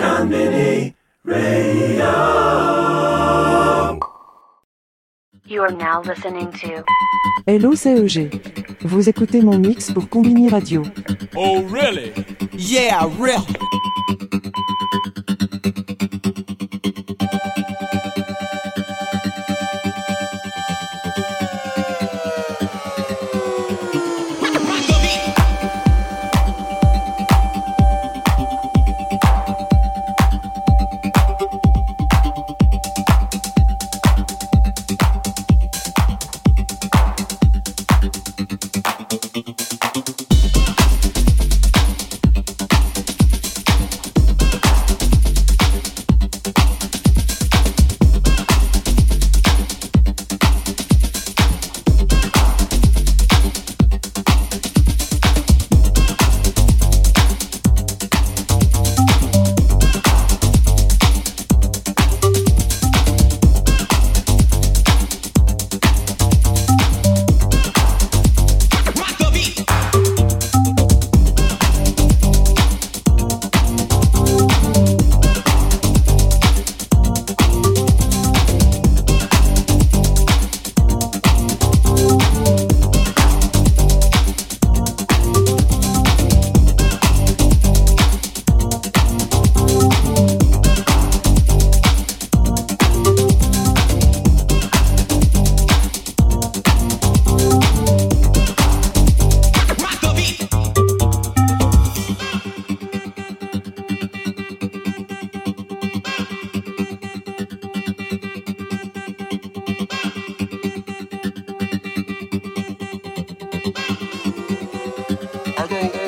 Konbini Radio. You are now listening to Hello, c'est EG. Vous écoutez mon mix pour Combini Radio. Oh, really? Yeah, real. I go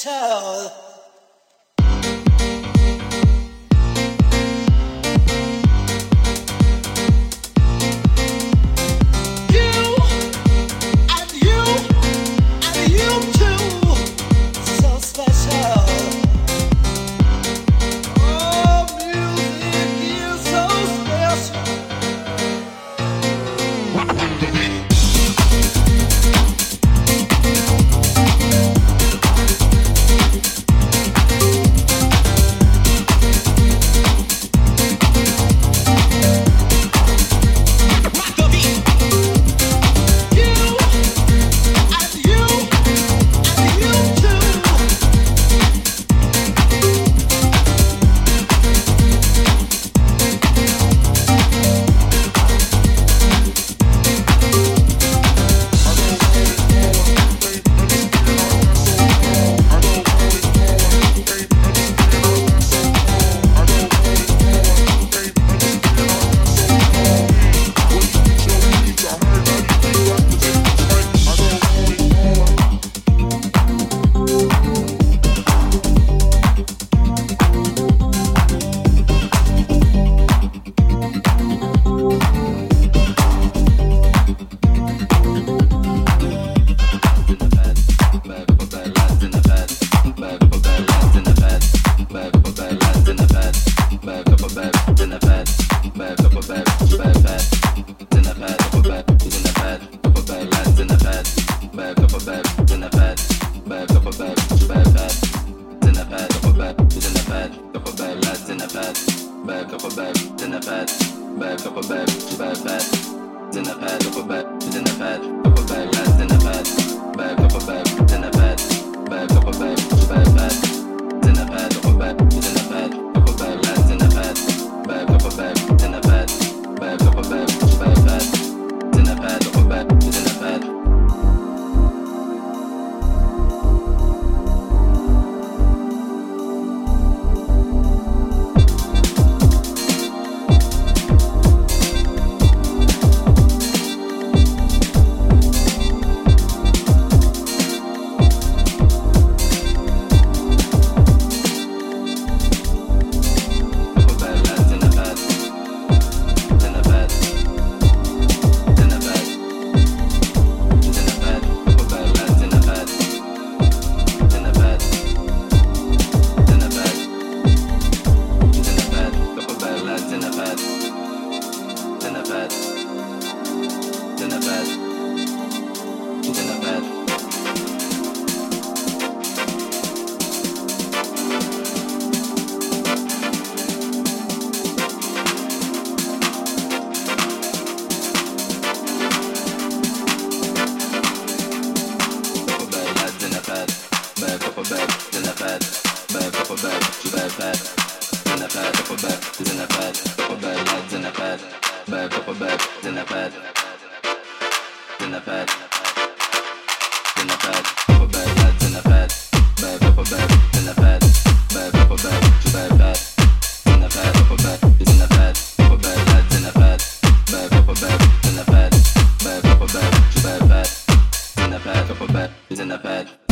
tell. back up a back, then a pat, back up a back, back pat, then a pat up a back, then a pat, up a back pat, then a pat, back up a back, then a pat, back up a back, back pat, then a pat up a back, then a pat. bed.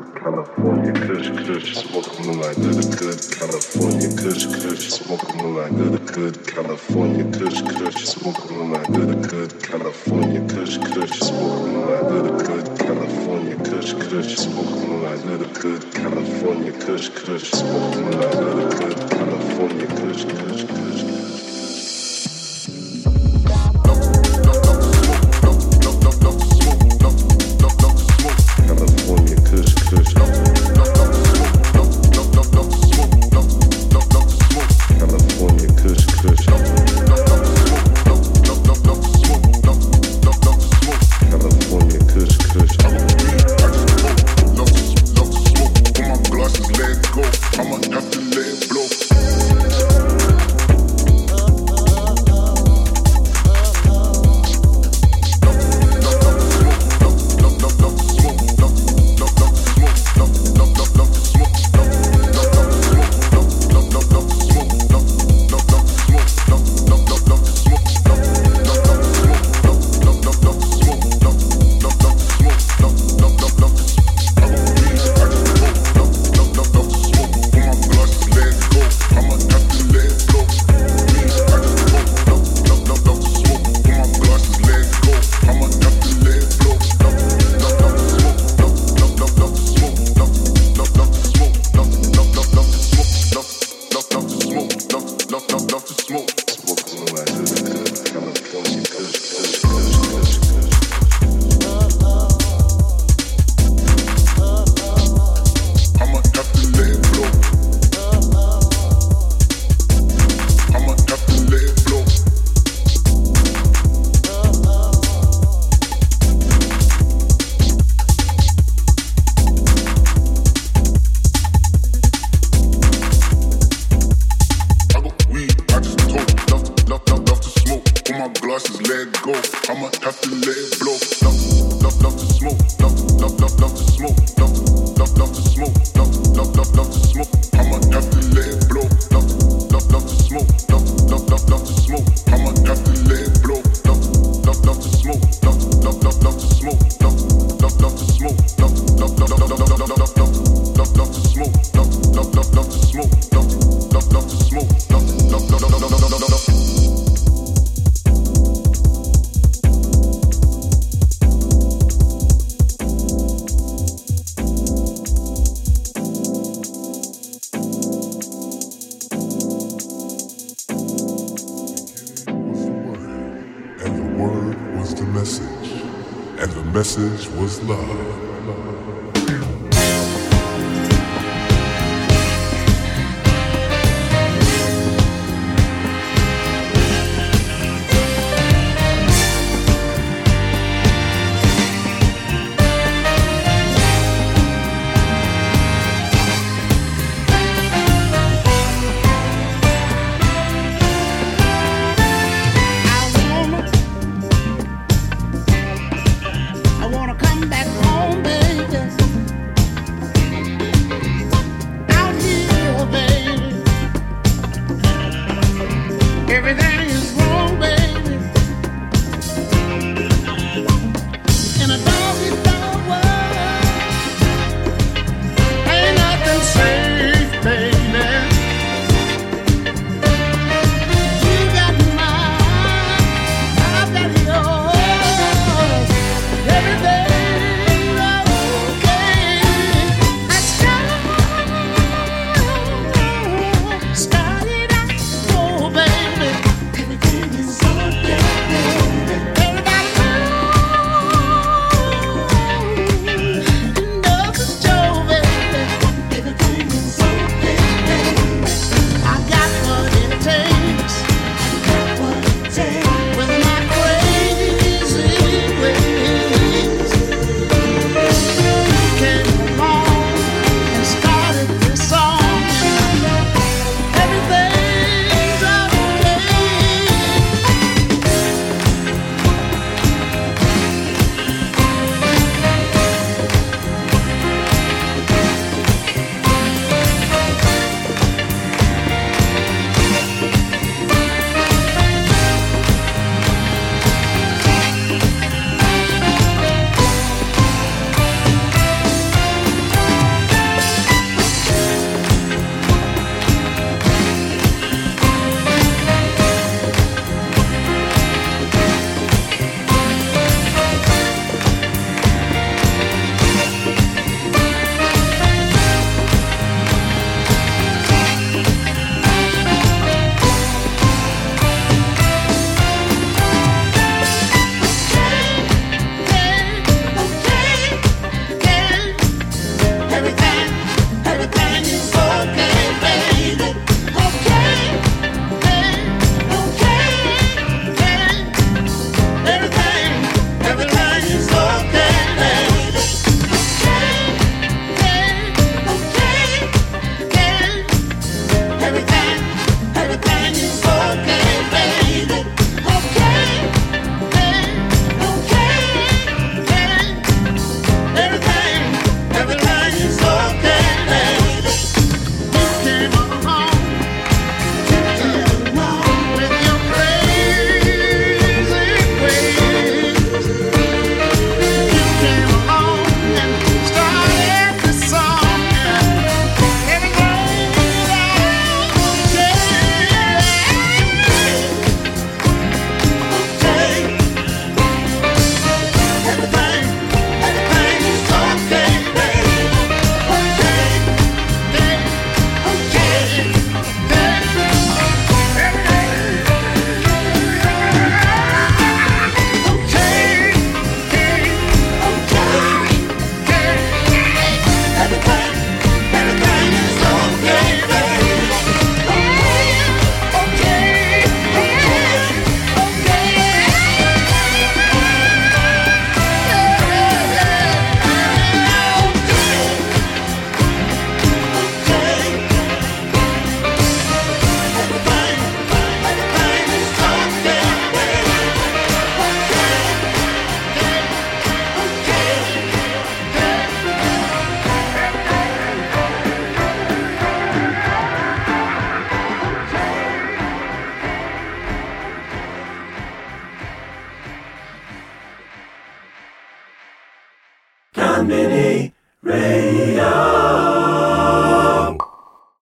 good California kush kush smoking like that a good California kush kush smoking like that a good California kush kush smoking like that a good California kush kush smoking like that a good California kush kush smoking like that a good California kush kush smoking like and